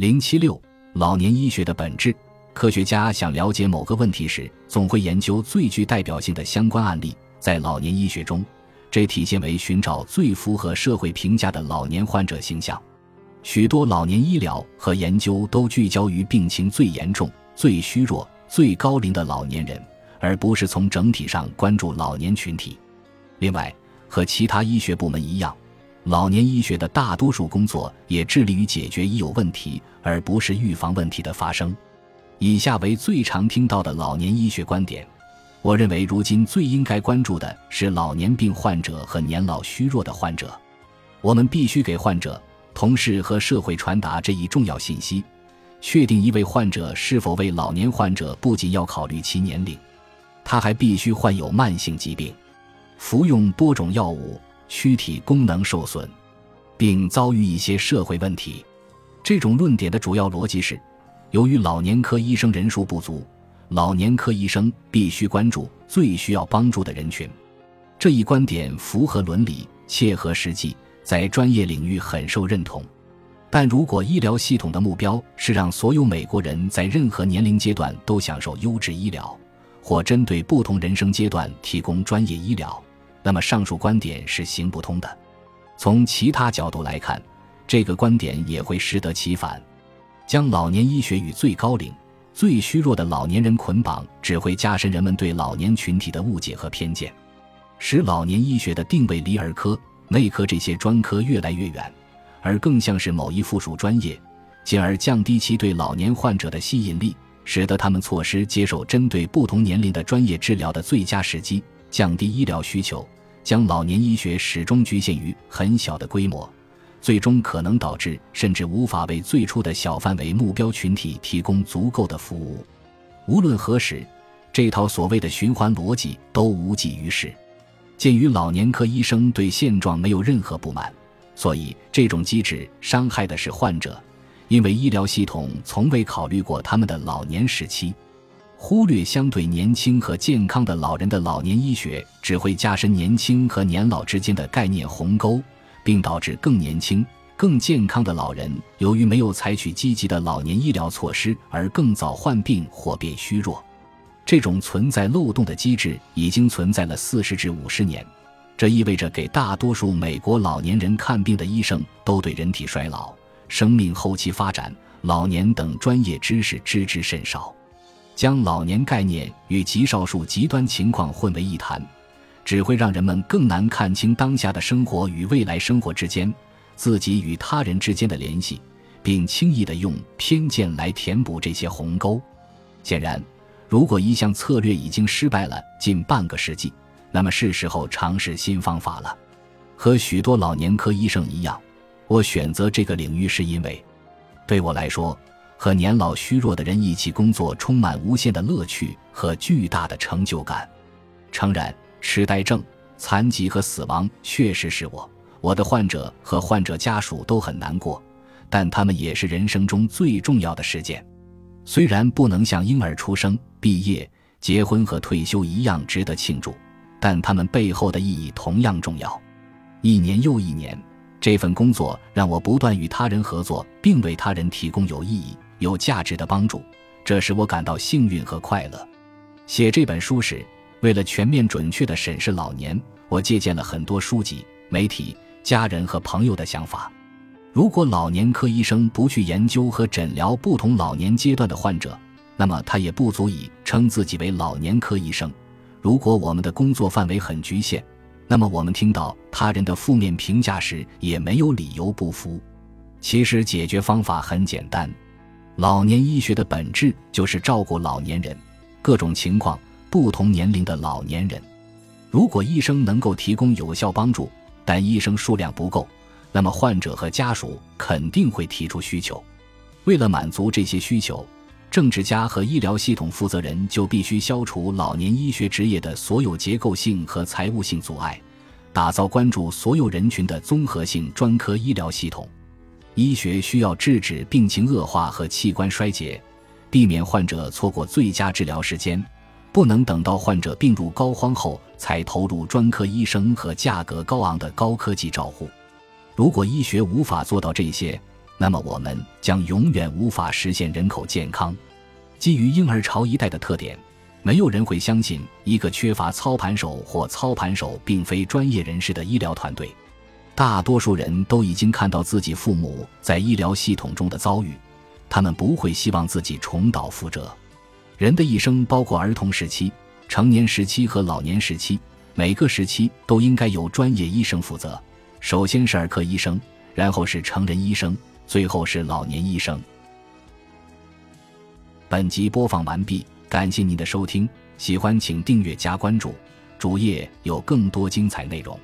零七六，老年医学的本质。科学家想了解某个问题时，总会研究最具代表性的相关案例。在老年医学中，这体现为寻找最符合社会评价的老年患者形象。许多老年医疗和研究都聚焦于病情最严重、最虚弱、最高龄的老年人，而不是从整体上关注老年群体。另外，和其他医学部门一样，老年医学的大多数工作也致力于解决已有问题，而不是预防问题的发生。以下为最常听到的老年医学观点。我认为，如今最应该关注的是老年病患者和年老虚弱的患者。我们必须给患者、同事和社会传达这一重要信息：确定一位患者是否为老年患者，不仅要考虑其年龄，他还必须患有慢性疾病，服用多种药物，躯体功能受损，并遭遇一些社会问题。这种论点的主要逻辑是。由于老年科医生人数不足，老年科医生必须关注最需要帮助的人群。这一观点符合伦理，切合实际，在专业领域很受认同。但如果医疗系统的目标是让所有美国人在任何年龄阶段都享受优质医疗，或针对不同人生阶段提供专业医疗，那么上述观点是行不通的。从其他角度来看，这个观点也会适得其反。将老年医学与最高龄、最虚弱的老年人捆绑，只会加深人们对老年群体的误解和偏见，使老年医学的定位离儿科、内科这些专科越来越远，而更像是某一附属专业，进而降低其对老年患者的吸引力，使得他们错失接受针对不同年龄的专业治疗的最佳时机，降低医疗需求，将老年医学始终局限于很小的规模。最终可能导致甚至无法为最初的小范围目标群体提供足够的服务。无论何时，这套所谓的循环逻辑都无济于事。鉴于老年科医生对现状没有任何不满，所以这种机制伤害的是患者，因为医疗系统从未考虑过他们的老年时期。忽略相对年轻和健康的老人的老年医学，只会加深年轻和年老之间的概念鸿沟。并导致更年轻、更健康的老人，由于没有采取积极的老年医疗措施而更早患病或变虚弱。这种存在漏洞的机制已经存在了四十至五十年，这意味着给大多数美国老年人看病的医生都对人体衰老、生命后期发展、老年等专业知识知之甚少，将老年概念与极少数极端情况混为一谈。只会让人们更难看清当下的生活与未来生活之间、自己与他人之间的联系，并轻易地用偏见来填补这些鸿沟。显然，如果一项策略已经失败了近半个世纪，那么是时候尝试新方法了。和许多老年科医生一样，我选择这个领域是因为，对我来说，和年老虚弱的人一起工作充满无限的乐趣和巨大的成就感。诚然。痴呆症、残疾和死亡确实是我、我的患者和患者家属都很难过，但他们也是人生中最重要的事件。虽然不能像婴儿出生、毕业、结婚和退休一样值得庆祝，但他们背后的意义同样重要。一年又一年，这份工作让我不断与他人合作，并为他人提供有意义、有价值的帮助，这使我感到幸运和快乐。写这本书时。为了全面准确地审视老年，我借鉴了很多书籍、媒体、家人和朋友的想法。如果老年科医生不去研究和诊疗不同老年阶段的患者，那么他也不足以称自己为老年科医生。如果我们的工作范围很局限，那么我们听到他人的负面评价时也没有理由不服。其实解决方法很简单，老年医学的本质就是照顾老年人，各种情况。不同年龄的老年人，如果医生能够提供有效帮助，但医生数量不够，那么患者和家属肯定会提出需求。为了满足这些需求，政治家和医疗系统负责人就必须消除老年医学职业的所有结构性和财务性阻碍，打造关注所有人群的综合性专科医疗系统。医学需要制止病情恶化和器官衰竭，避免患者错过最佳治疗时间。不能等到患者病入膏肓后才投入专科医生和价格高昂的高科技照护。如果医学无法做到这些，那么我们将永远无法实现人口健康。基于婴儿潮一代的特点，没有人会相信一个缺乏操盘手或操盘手并非专业人士的医疗团队。大多数人都已经看到自己父母在医疗系统中的遭遇，他们不会希望自己重蹈覆辙。人的一生包括儿童时期、成年时期和老年时期，每个时期都应该由专业医生负责。首先是儿科医生，然后是成人医生，最后是老年医生。本集播放完毕，感谢您的收听，喜欢请订阅加关注，主页有更多精彩内容。